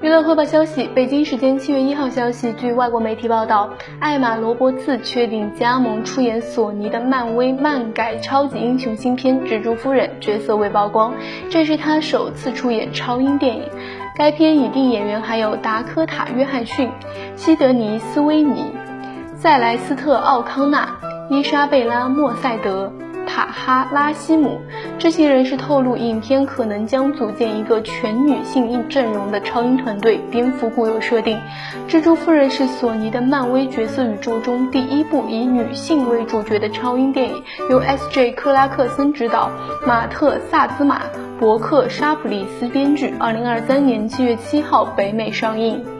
娱乐快报消息：北京时间七月一号消息，据外国媒体报道，艾玛罗伯茨确定加盟出演索尼的漫威漫改超级英雄新片《蜘蛛夫人》，角色未曝光。这是她首次出演超英电影。该片已定演员还有达科塔·约翰逊、西德尼·斯威尼、塞莱斯特·奥康纳、伊莎贝拉·莫塞德。哈拉西姆，知情人士透露，影片可能将组建一个全女性阵容的超英团队，颠覆固有设定。蜘蛛夫人是索尼的漫威角色宇宙中第一部以女性为主角的超英电影，由 S.J. 克拉克森执导，马特萨兹马、伯克沙普利斯编剧。二零二三年七月七号北美上映。